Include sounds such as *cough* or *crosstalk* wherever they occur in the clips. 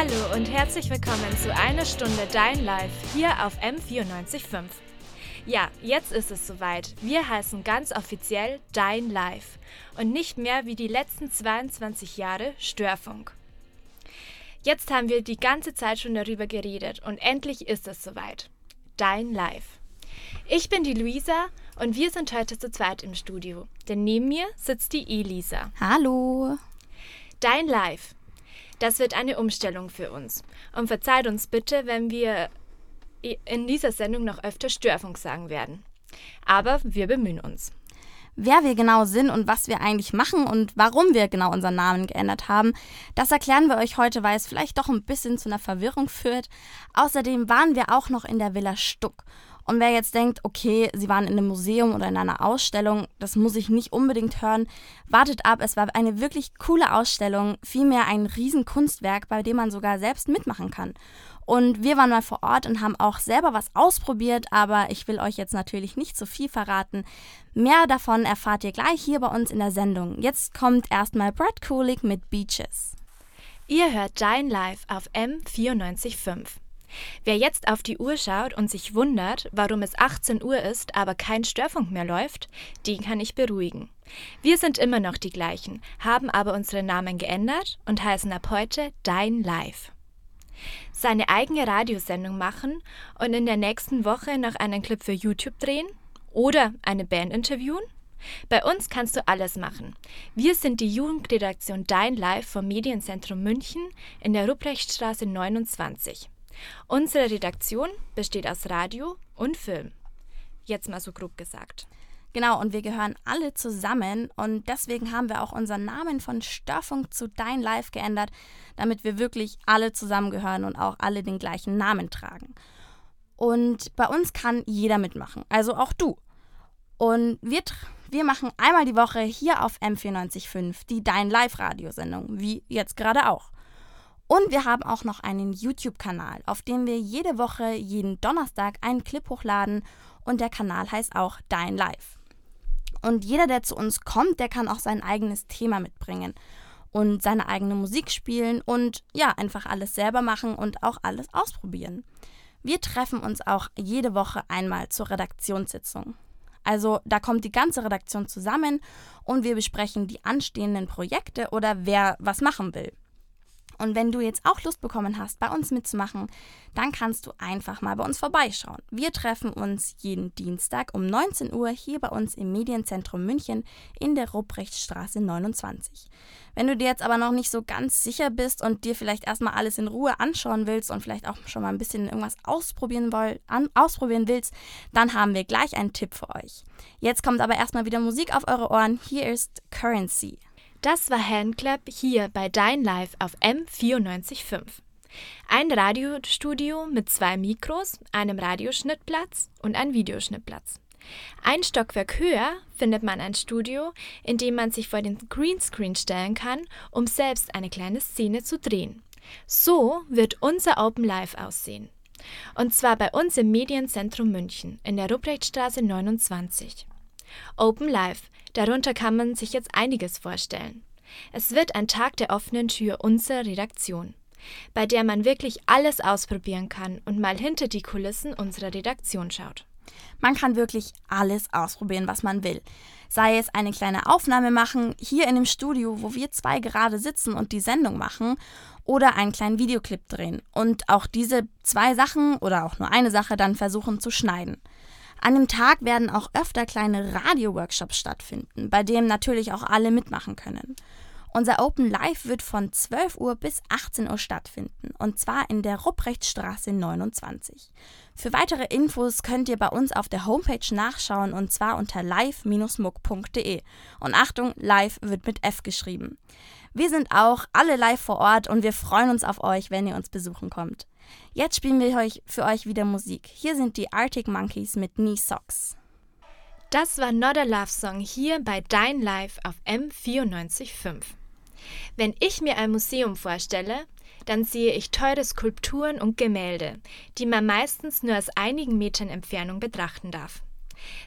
Hallo und herzlich willkommen zu einer Stunde Dein Live hier auf M945. Ja, jetzt ist es soweit. Wir heißen ganz offiziell Dein Live und nicht mehr wie die letzten 22 Jahre Störfunk. Jetzt haben wir die ganze Zeit schon darüber geredet und endlich ist es soweit. Dein Live. Ich bin die Luisa und wir sind heute zu zweit im Studio, denn neben mir sitzt die Elisa. Hallo. Dein Live. Das wird eine Umstellung für uns. Und verzeiht uns bitte, wenn wir in dieser Sendung noch öfter Störfunk sagen werden. Aber wir bemühen uns. Wer wir genau sind und was wir eigentlich machen und warum wir genau unseren Namen geändert haben, das erklären wir euch heute, weil es vielleicht doch ein bisschen zu einer Verwirrung führt. Außerdem waren wir auch noch in der Villa Stuck und wer jetzt denkt, okay, sie waren in einem Museum oder in einer Ausstellung, das muss ich nicht unbedingt hören, wartet ab, es war eine wirklich coole Ausstellung, vielmehr ein Riesenkunstwerk, bei dem man sogar selbst mitmachen kann. Und wir waren mal vor Ort und haben auch selber was ausprobiert, aber ich will euch jetzt natürlich nicht zu viel verraten. Mehr davon erfahrt ihr gleich hier bei uns in der Sendung. Jetzt kommt erstmal Brad Kulig mit Beaches. Ihr hört Dein Live auf M945. Wer jetzt auf die Uhr schaut und sich wundert, warum es 18 Uhr ist, aber kein Störfunk mehr läuft, den kann ich beruhigen. Wir sind immer noch die gleichen, haben aber unsere Namen geändert und heißen ab heute Dein Live. Seine eigene Radiosendung machen und in der nächsten Woche noch einen Clip für YouTube drehen oder eine Band interviewen? Bei uns kannst du alles machen. Wir sind die Jugendredaktion Dein Live vom Medienzentrum München in der Rupprechtstraße 29. Unsere Redaktion besteht aus Radio und Film. Jetzt mal so grob gesagt. Genau, und wir gehören alle zusammen und deswegen haben wir auch unseren Namen von Störfunk zu Dein Live geändert, damit wir wirklich alle zusammengehören und auch alle den gleichen Namen tragen. Und bei uns kann jeder mitmachen, also auch du. Und wir, wir machen einmal die Woche hier auf M945 die Dein Live-Radiosendung, wie jetzt gerade auch. Und wir haben auch noch einen YouTube-Kanal, auf dem wir jede Woche, jeden Donnerstag einen Clip hochladen und der Kanal heißt auch Dein Live. Und jeder, der zu uns kommt, der kann auch sein eigenes Thema mitbringen und seine eigene Musik spielen und ja, einfach alles selber machen und auch alles ausprobieren. Wir treffen uns auch jede Woche einmal zur Redaktionssitzung. Also da kommt die ganze Redaktion zusammen und wir besprechen die anstehenden Projekte oder wer was machen will. Und wenn du jetzt auch Lust bekommen hast, bei uns mitzumachen, dann kannst du einfach mal bei uns vorbeischauen. Wir treffen uns jeden Dienstag um 19 Uhr hier bei uns im Medienzentrum München in der Rupprechtstraße 29. Wenn du dir jetzt aber noch nicht so ganz sicher bist und dir vielleicht erstmal alles in Ruhe anschauen willst und vielleicht auch schon mal ein bisschen irgendwas ausprobieren, woll, an, ausprobieren willst, dann haben wir gleich einen Tipp für euch. Jetzt kommt aber erstmal wieder Musik auf eure Ohren. Hier ist Currency. Das war Handclap hier bei Dein Live auf M945. Ein Radiostudio mit zwei Mikros, einem Radioschnittplatz und einem Videoschnittplatz. Ein Stockwerk höher findet man ein Studio, in dem man sich vor den Greenscreen stellen kann, um selbst eine kleine Szene zu drehen. So wird unser Open Live aussehen. Und zwar bei uns im Medienzentrum München in der Ruprechtstraße 29. Open Live Darunter kann man sich jetzt einiges vorstellen. Es wird ein Tag der offenen Tür unserer Redaktion, bei der man wirklich alles ausprobieren kann und mal hinter die Kulissen unserer Redaktion schaut. Man kann wirklich alles ausprobieren, was man will. Sei es eine kleine Aufnahme machen, hier in dem Studio, wo wir zwei gerade sitzen und die Sendung machen, oder einen kleinen Videoclip drehen und auch diese zwei Sachen oder auch nur eine Sache dann versuchen zu schneiden. An dem Tag werden auch öfter kleine Radio-Workshops stattfinden, bei denen natürlich auch alle mitmachen können. Unser Open Live wird von 12 Uhr bis 18 Uhr stattfinden und zwar in der Rupprechtstraße 29. Für weitere Infos könnt ihr bei uns auf der Homepage nachschauen und zwar unter live-muck.de. Und Achtung, live wird mit F geschrieben. Wir sind auch alle live vor Ort und wir freuen uns auf euch, wenn ihr uns besuchen kommt. Jetzt spielen wir euch für euch wieder Musik. Hier sind die Arctic Monkeys mit Knee Socks. Das war Not a Love Song hier bei Dein Live auf M945. Wenn ich mir ein Museum vorstelle, dann sehe ich teure Skulpturen und Gemälde, die man meistens nur aus einigen Metern Entfernung betrachten darf.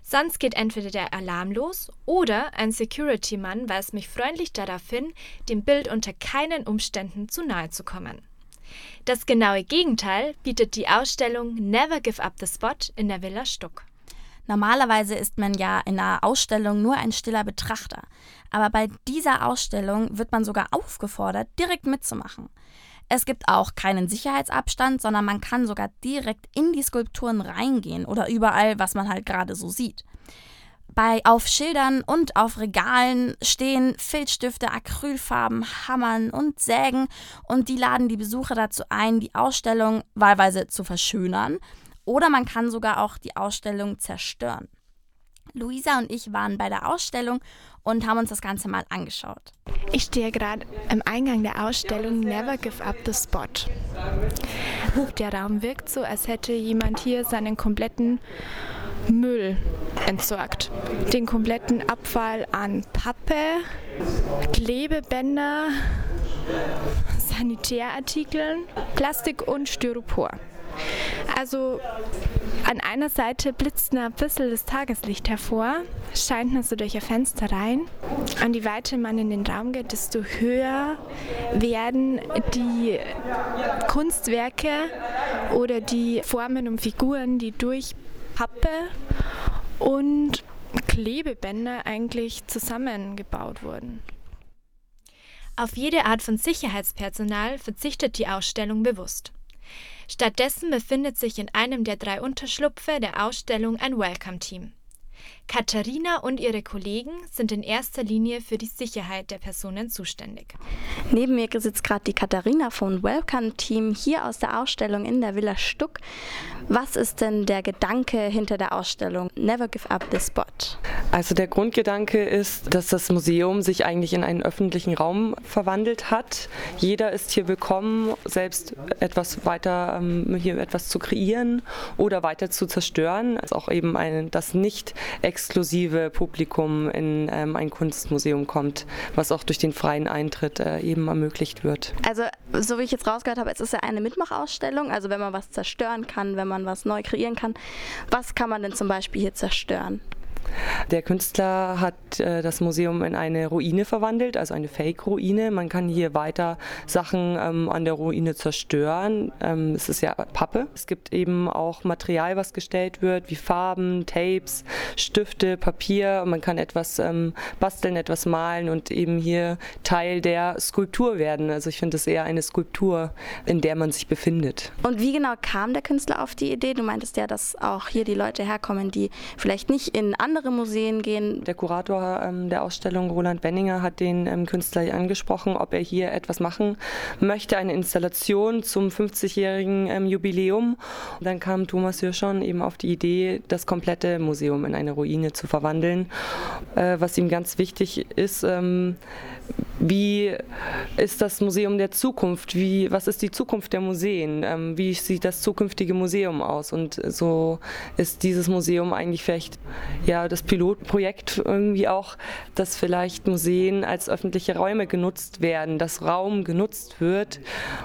Sonst geht entweder der Alarm los oder ein Security-Mann weist mich freundlich darauf hin, dem Bild unter keinen Umständen zu nahe zu kommen. Das genaue Gegenteil bietet die Ausstellung Never Give Up the Spot in der Villa Stuck. Normalerweise ist man ja in einer Ausstellung nur ein stiller Betrachter, aber bei dieser Ausstellung wird man sogar aufgefordert, direkt mitzumachen. Es gibt auch keinen Sicherheitsabstand, sondern man kann sogar direkt in die Skulpturen reingehen oder überall, was man halt gerade so sieht. Bei auf Schildern und auf Regalen stehen Filzstifte, Acrylfarben, Hammern und Sägen und die laden die Besucher dazu ein, die Ausstellung wahlweise zu verschönern oder man kann sogar auch die Ausstellung zerstören. Luisa und ich waren bei der Ausstellung und haben uns das Ganze mal angeschaut. Ich stehe gerade am Eingang der Ausstellung Never Give Up the Spot. Der Raum wirkt so, als hätte jemand hier seinen kompletten Müll entsorgt. Den kompletten Abfall an Pappe, Klebebänder, Sanitärartikeln, Plastik und Styropor. Also an einer Seite blitzt ein bisschen das Tageslicht hervor, scheint nur so durch ein Fenster rein. Und je weiter man in den Raum geht, desto höher werden die Kunstwerke oder die Formen und Figuren, die durch Pappe und Klebebänder eigentlich zusammengebaut wurden. Auf jede Art von Sicherheitspersonal verzichtet die Ausstellung bewusst. Stattdessen befindet sich in einem der drei Unterschlupfe der Ausstellung ein Welcome-Team. Katharina und ihre Kollegen sind in erster Linie für die Sicherheit der Personen zuständig. Neben mir sitzt gerade die Katharina vom Welcome Team hier aus der Ausstellung in der Villa Stuck. Was ist denn der Gedanke hinter der Ausstellung Never Give Up the Spot? Also der Grundgedanke ist, dass das Museum sich eigentlich in einen öffentlichen Raum verwandelt hat. Jeder ist hier willkommen, selbst etwas weiter ähm, hier etwas zu kreieren oder weiter zu zerstören. Also auch eben ein, das nicht exklusive Publikum in ähm, ein Kunstmuseum kommt, was auch durch den freien Eintritt äh, eben ermöglicht wird. Also so wie ich jetzt rausgehört habe, es ist ja eine Mitmachausstellung, also wenn man was zerstören kann, wenn man was neu kreieren kann. Was kann man denn zum Beispiel hier zerstören? Der Künstler hat äh, das Museum in eine Ruine verwandelt, also eine Fake-Ruine. Man kann hier weiter Sachen ähm, an der Ruine zerstören. Ähm, es ist ja Pappe. Es gibt eben auch Material, was gestellt wird, wie Farben, Tapes, Stifte, Papier. Man kann etwas ähm, basteln, etwas malen und eben hier Teil der Skulptur werden. Also ich finde es eher eine Skulptur, in der man sich befindet. Und wie genau kam der Künstler auf die Idee? Du meintest ja, dass auch hier die Leute herkommen, die vielleicht nicht in andere andere Museen gehen. Der Kurator ähm, der Ausstellung, Roland Benninger, hat den ähm, Künstler angesprochen, ob er hier etwas machen möchte, eine Installation zum 50-jährigen ähm, Jubiläum. Und dann kam Thomas Hirschon eben auf die Idee, das komplette Museum in eine Ruine zu verwandeln. Äh, was ihm ganz wichtig ist, ähm, wie ist das Museum der Zukunft? Wie, was ist die Zukunft der Museen? Ähm, wie sieht das zukünftige Museum aus? Und so ist dieses Museum eigentlich vielleicht ja das Pilotprojekt irgendwie auch, dass vielleicht Museen als öffentliche Räume genutzt werden, dass Raum genutzt wird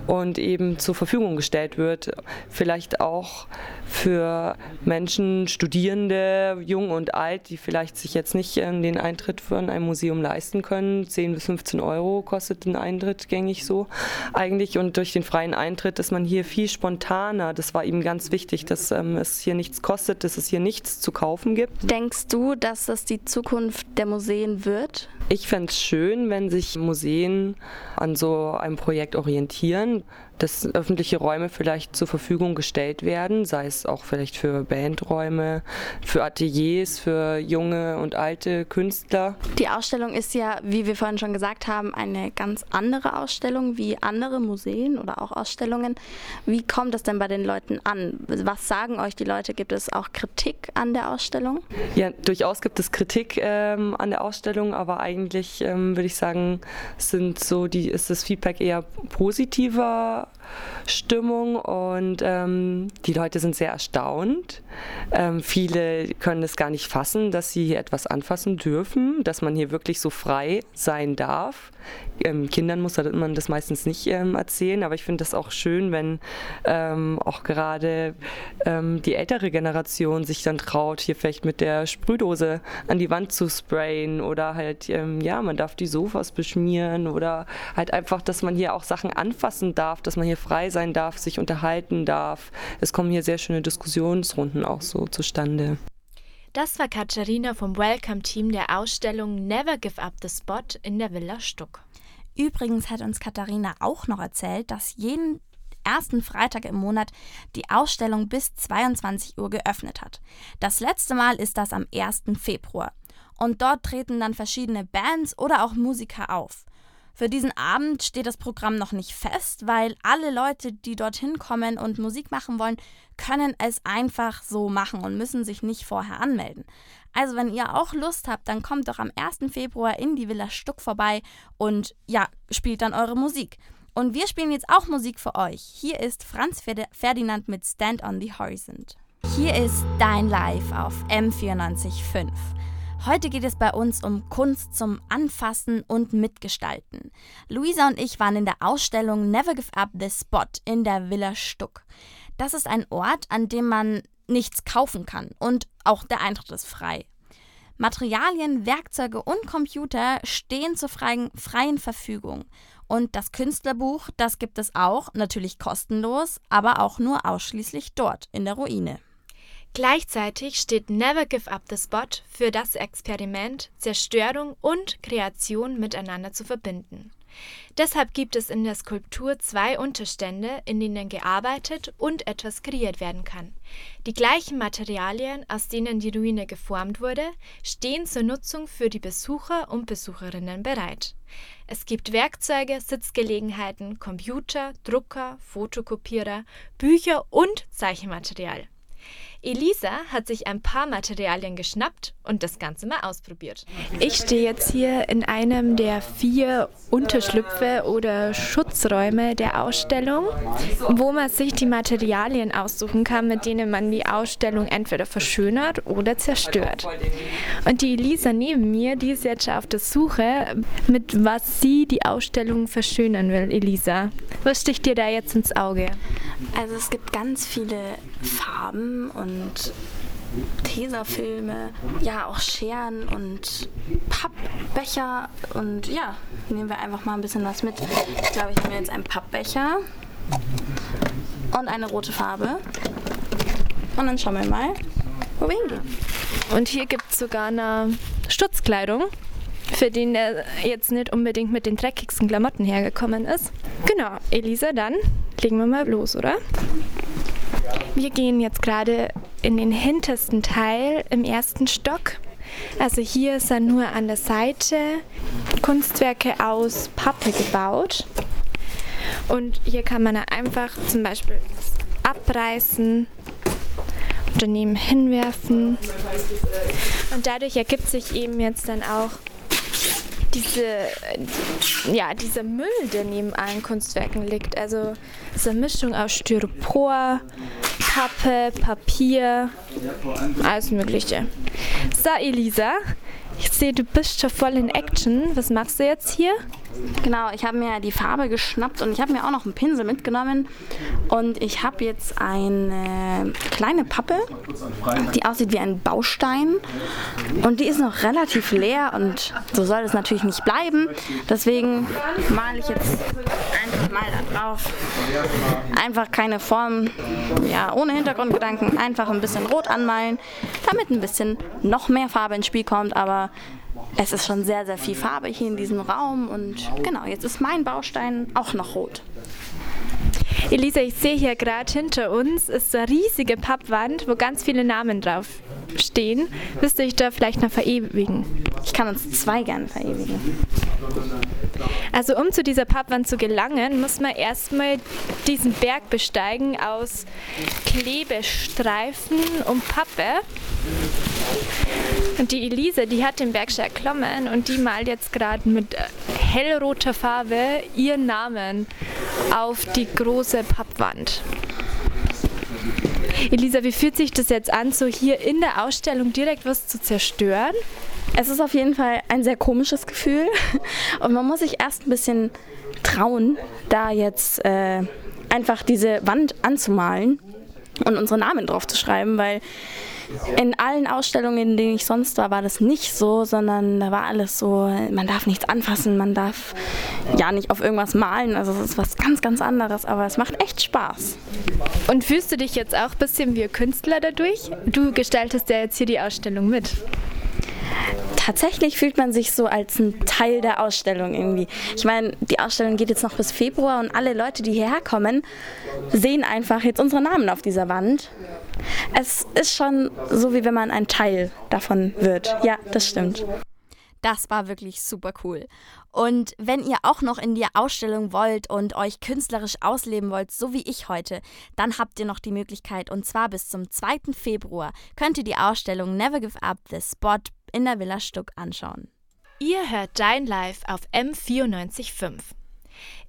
und eben zur Verfügung gestellt wird. Vielleicht auch für Menschen, Studierende, jung und alt, die vielleicht sich jetzt nicht äh, den Eintritt für ein Museum leisten können. 10 bis 15 Euro kostet ein Eintritt gängig so eigentlich. Und durch den freien Eintritt ist man hier viel spontaner. Das war ihm ganz wichtig, dass ähm, es hier nichts kostet, dass es hier nichts zu kaufen gibt. Denkst du, dass das die Zukunft der Museen wird? Ich fände es schön, wenn sich Museen an so einem Projekt orientieren dass öffentliche Räume vielleicht zur Verfügung gestellt werden, sei es auch vielleicht für Bandräume, für Ateliers, für junge und alte Künstler. Die Ausstellung ist ja, wie wir vorhin schon gesagt haben, eine ganz andere Ausstellung wie andere Museen oder auch Ausstellungen. Wie kommt das denn bei den Leuten an? Was sagen euch die Leute? Gibt es auch Kritik an der Ausstellung? Ja, durchaus gibt es Kritik ähm, an der Ausstellung, aber eigentlich ähm, würde ich sagen, sind so die, ist das Feedback eher positiver out. Stimmung und ähm, die Leute sind sehr erstaunt. Ähm, viele können es gar nicht fassen, dass sie hier etwas anfassen dürfen, dass man hier wirklich so frei sein darf. Ähm, Kindern muss man das meistens nicht ähm, erzählen, aber ich finde das auch schön, wenn ähm, auch gerade ähm, die ältere Generation sich dann traut, hier vielleicht mit der Sprühdose an die Wand zu sprayen oder halt, ja, man darf die Sofas beschmieren oder halt einfach, dass man hier auch Sachen anfassen darf, dass man hier frei sein darf, sich unterhalten darf. Es kommen hier sehr schöne Diskussionsrunden auch so zustande. Das war Katharina vom Welcome-Team der Ausstellung Never Give Up the Spot in der Villa Stuck. Übrigens hat uns Katharina auch noch erzählt, dass jeden ersten Freitag im Monat die Ausstellung bis 22 Uhr geöffnet hat. Das letzte Mal ist das am 1. Februar. Und dort treten dann verschiedene Bands oder auch Musiker auf. Für diesen Abend steht das Programm noch nicht fest, weil alle Leute, die dorthin kommen und Musik machen wollen, können es einfach so machen und müssen sich nicht vorher anmelden. Also wenn ihr auch Lust habt, dann kommt doch am 1. Februar in die Villa Stuck vorbei und ja, spielt dann eure Musik. Und wir spielen jetzt auch Musik für euch. Hier ist Franz Ferdinand mit Stand on the Horizon. Hier ist Dein Live auf M945. Heute geht es bei uns um Kunst zum Anfassen und Mitgestalten. Luisa und ich waren in der Ausstellung Never Give Up the Spot in der Villa Stuck. Das ist ein Ort, an dem man nichts kaufen kann und auch der Eintritt ist frei. Materialien, Werkzeuge und Computer stehen zur freien, freien Verfügung. Und das Künstlerbuch, das gibt es auch, natürlich kostenlos, aber auch nur ausschließlich dort in der Ruine. Gleichzeitig steht Never Give Up the Spot für das Experiment, Zerstörung und Kreation miteinander zu verbinden. Deshalb gibt es in der Skulptur zwei Unterstände, in denen gearbeitet und etwas kreiert werden kann. Die gleichen Materialien, aus denen die Ruine geformt wurde, stehen zur Nutzung für die Besucher und Besucherinnen bereit. Es gibt Werkzeuge, Sitzgelegenheiten, Computer, Drucker, Fotokopierer, Bücher und Zeichenmaterial. Elisa hat sich ein paar Materialien geschnappt und das Ganze mal ausprobiert. Ich stehe jetzt hier in einem der vier Unterschlüpfe oder Schutzräume der Ausstellung, wo man sich die Materialien aussuchen kann, mit denen man die Ausstellung entweder verschönert oder zerstört. Und die Elisa neben mir, die ist jetzt schon auf der Suche, mit was sie die Ausstellung verschönern will. Elisa, was sticht dir da jetzt ins Auge? Also es gibt ganz viele Farben und Tesafilme, ja auch Scheren und Pappbecher und ja, nehmen wir einfach mal ein bisschen was mit. Ich glaube, ich nehme jetzt einen Pappbecher und eine rote Farbe. Und dann schauen wir mal, wo wir hingehen. Und hier gibt es sogar eine Schutzkleidung, für den der jetzt nicht unbedingt mit den dreckigsten Klamotten hergekommen ist. Genau, Elisa, dann legen wir mal los, oder? Wir gehen jetzt gerade in den hintersten Teil im ersten Stock. Also hier sind nur an der Seite Kunstwerke aus Pappe gebaut. Und hier kann man einfach zum Beispiel abreißen und daneben hinwerfen. Und dadurch ergibt sich eben jetzt dann auch diese, ja, dieser Müll, der neben allen Kunstwerken liegt. Also diese Mischung aus Styropor, Pappe, Papier, alles Mögliche. So, Elisa, ich sehe, du bist schon voll in Action. Was machst du jetzt hier? Genau, ich habe mir die Farbe geschnappt und ich habe mir auch noch einen Pinsel mitgenommen. Und ich habe jetzt eine kleine Pappe, die aussieht wie ein Baustein. Und die ist noch relativ leer und so soll es natürlich nicht bleiben. Deswegen male ich jetzt einfach mal da drauf. Einfach keine Form, ja, ohne Hintergrundgedanken. Einfach ein bisschen rot anmalen, damit ein bisschen noch mehr Farbe ins Spiel kommt. Aber es ist schon sehr, sehr viel Farbe hier in diesem Raum und genau, jetzt ist mein Baustein auch noch rot. Elisa, ich sehe hier gerade hinter uns ist so eine riesige Pappwand, wo ganz viele Namen drauf stehen. Willst du dich da vielleicht noch verewigen? Ich kann uns zwei gerne verewigen. Also um zu dieser Pappwand zu gelangen, muss man erstmal diesen Berg besteigen aus Klebestreifen und Pappe. Und die Elise, die hat den Berg schon erklommen und die malt jetzt gerade mit hellroter Farbe ihren Namen auf die große Pappwand. Elisa, wie fühlt sich das jetzt an, so hier in der Ausstellung direkt was zu zerstören? Es ist auf jeden Fall ein sehr komisches Gefühl *laughs* und man muss sich erst ein bisschen trauen, da jetzt äh, einfach diese Wand anzumalen. Und unsere Namen drauf zu schreiben, weil in allen Ausstellungen, in denen ich sonst war, war das nicht so, sondern da war alles so, man darf nichts anfassen, man darf ja nicht auf irgendwas malen. Also es ist was ganz, ganz anderes, aber es macht echt Spaß. Und fühlst du dich jetzt auch ein bisschen wie ein Künstler dadurch? Du gestaltest ja jetzt hier die Ausstellung mit. Tatsächlich fühlt man sich so als ein Teil der Ausstellung irgendwie. Ich meine, die Ausstellung geht jetzt noch bis Februar und alle Leute, die hierher kommen, sehen einfach jetzt unsere Namen auf dieser Wand. Es ist schon so, wie wenn man ein Teil davon wird. Ja, das stimmt. Das war wirklich super cool. Und wenn ihr auch noch in die Ausstellung wollt und euch künstlerisch ausleben wollt, so wie ich heute, dann habt ihr noch die Möglichkeit und zwar bis zum 2. Februar könnt ihr die Ausstellung Never Give Up The Spot in der Villa Stuck anschauen. Ihr hört Dein Live auf M945.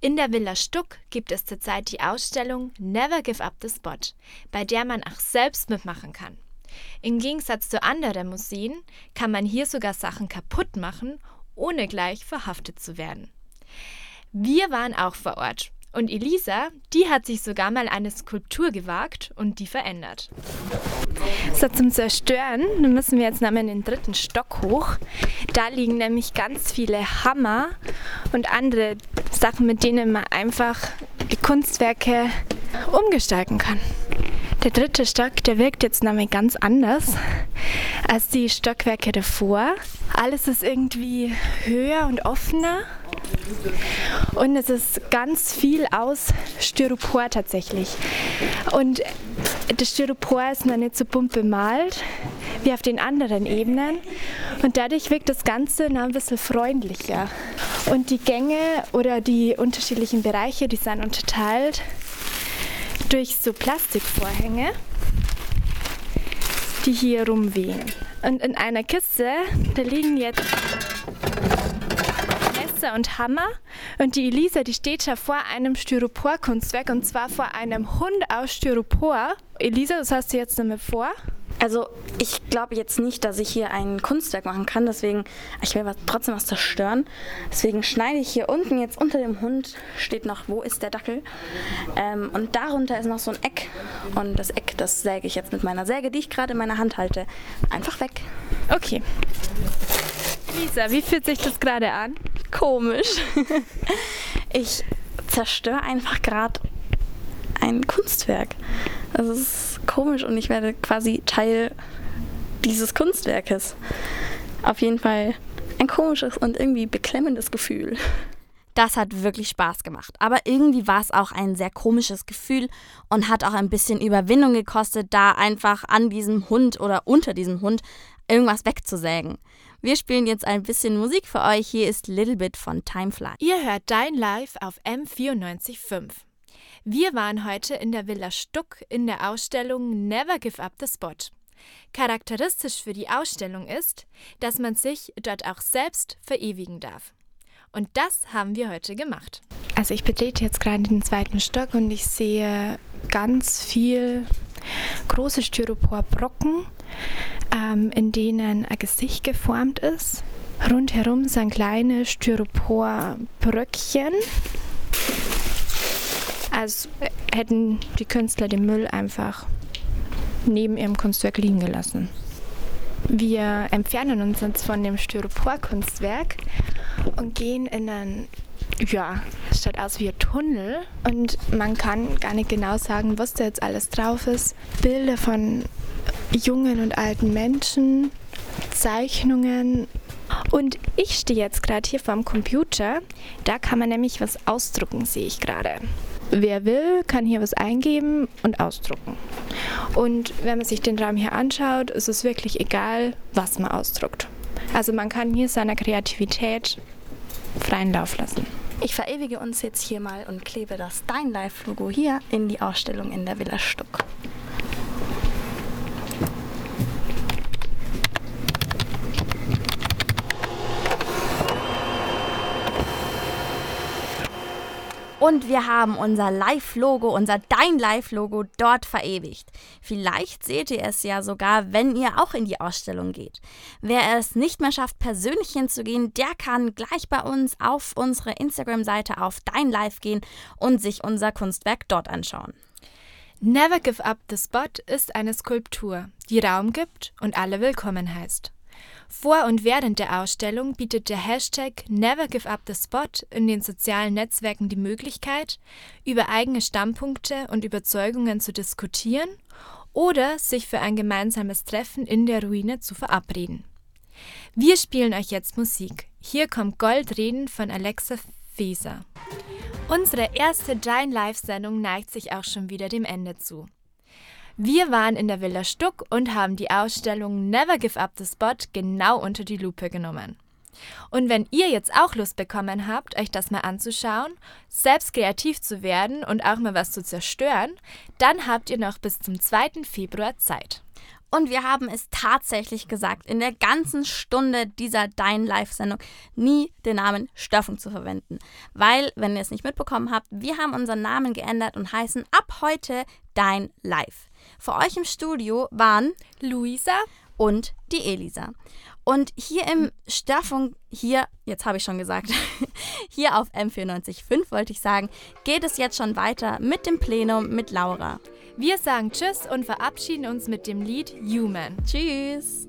In der Villa Stuck gibt es zurzeit die Ausstellung Never Give Up the Spot, bei der man auch selbst mitmachen kann. Im Gegensatz zu anderen Museen kann man hier sogar Sachen kaputt machen, ohne gleich verhaftet zu werden. Wir waren auch vor Ort und Elisa, die hat sich sogar mal eine Skulptur gewagt und die verändert. So, zum Zerstören müssen wir jetzt nämlich in den dritten Stock hoch. Da liegen nämlich ganz viele Hammer und andere Sachen, mit denen man einfach die Kunstwerke umgestalten kann. Der dritte Stock, der wirkt jetzt nämlich ganz anders als die Stockwerke davor. Alles ist irgendwie höher und offener. Und es ist ganz viel aus Styropor tatsächlich. Und das Styropor ist noch nicht so bunt bemalt wie auf den anderen Ebenen. Und dadurch wirkt das Ganze noch ein bisschen freundlicher. Und die Gänge oder die unterschiedlichen Bereiche, die sind unterteilt durch so Plastikvorhänge, die hier rumwehen. Und in einer Kiste, da liegen jetzt Messer und Hammer. Und die Elisa, die steht ja vor einem Styropor-Kunstwerk und zwar vor einem Hund aus Styropor. Elisa, das hast du jetzt damit vor? Also ich glaube jetzt nicht, dass ich hier ein Kunstwerk machen kann, deswegen, ich will was, trotzdem was zerstören. Deswegen schneide ich hier unten, jetzt unter dem Hund steht noch, wo ist der Dackel? Ähm, und darunter ist noch so ein Eck. Und das Eck, das säge ich jetzt mit meiner Säge, die ich gerade in meiner Hand halte, einfach weg. Okay. Lisa, wie fühlt sich das gerade an? Komisch. *laughs* ich zerstöre einfach gerade ein Kunstwerk. Das ist komisch und ich werde quasi Teil dieses Kunstwerkes. Auf jeden Fall ein komisches und irgendwie beklemmendes Gefühl. Das hat wirklich Spaß gemacht. Aber irgendwie war es auch ein sehr komisches Gefühl und hat auch ein bisschen Überwindung gekostet, da einfach an diesem Hund oder unter diesem Hund irgendwas wegzusägen. Wir spielen jetzt ein bisschen Musik für euch. Hier ist Little Bit von Timefly. Ihr hört Dein Live auf M945. Wir waren heute in der Villa Stuck in der Ausstellung Never Give Up the Spot. Charakteristisch für die Ausstellung ist, dass man sich dort auch selbst verewigen darf. Und das haben wir heute gemacht. Also ich betrete jetzt gerade den zweiten Stock und ich sehe ganz viel große Styroporbrocken, ähm, in denen ein Gesicht geformt ist. Rundherum sind kleine Styroporbröckchen als hätten die Künstler den Müll einfach neben ihrem Kunstwerk liegen gelassen. Wir entfernen uns jetzt von dem Styropor-Kunstwerk und gehen in einen, ja, es schaut aus wie ein Tunnel und man kann gar nicht genau sagen, was da jetzt alles drauf ist. Bilder von jungen und alten Menschen, Zeichnungen. Und ich stehe jetzt gerade hier vorm Computer. Da kann man nämlich was ausdrucken, sehe ich gerade. Wer will, kann hier was eingeben und ausdrucken. Und wenn man sich den Raum hier anschaut, ist es wirklich egal, was man ausdruckt. Also man kann hier seiner Kreativität freien Lauf lassen. Ich verewige uns jetzt hier mal und klebe das Dein Live-Logo hier in die Ausstellung in der Villa Stuck. Und wir haben unser Live-Logo, unser Dein Live-Logo dort verewigt. Vielleicht seht ihr es ja sogar, wenn ihr auch in die Ausstellung geht. Wer es nicht mehr schafft, persönlich hinzugehen, der kann gleich bei uns auf unsere Instagram-Seite auf Dein Live gehen und sich unser Kunstwerk dort anschauen. Never Give Up the Spot ist eine Skulptur, die Raum gibt und alle willkommen heißt. Vor und während der Ausstellung bietet der Hashtag Never Give Up the Spot in den sozialen Netzwerken die Möglichkeit, über eigene Standpunkte und Überzeugungen zu diskutieren oder sich für ein gemeinsames Treffen in der Ruine zu verabreden. Wir spielen euch jetzt Musik. Hier kommt Goldreden von Alexa Feser. Unsere erste Dein Live-Sendung neigt sich auch schon wieder dem Ende zu. Wir waren in der Villa Stuck und haben die Ausstellung Never Give Up the Spot genau unter die Lupe genommen. Und wenn ihr jetzt auch Lust bekommen habt, euch das mal anzuschauen, selbst kreativ zu werden und auch mal was zu zerstören, dann habt ihr noch bis zum 2. Februar Zeit. Und wir haben es tatsächlich gesagt, in der ganzen Stunde dieser Dein Live-Sendung nie den Namen Störfung zu verwenden. Weil, wenn ihr es nicht mitbekommen habt, wir haben unseren Namen geändert und heißen ab heute Dein Live. Für euch im Studio waren Luisa und die Elisa. Und hier im Störfunk, hier, jetzt habe ich schon gesagt, *laughs* hier auf M945 wollte ich sagen, geht es jetzt schon weiter mit dem Plenum mit Laura. Wir sagen Tschüss und verabschieden uns mit dem Lied Human. Tschüss.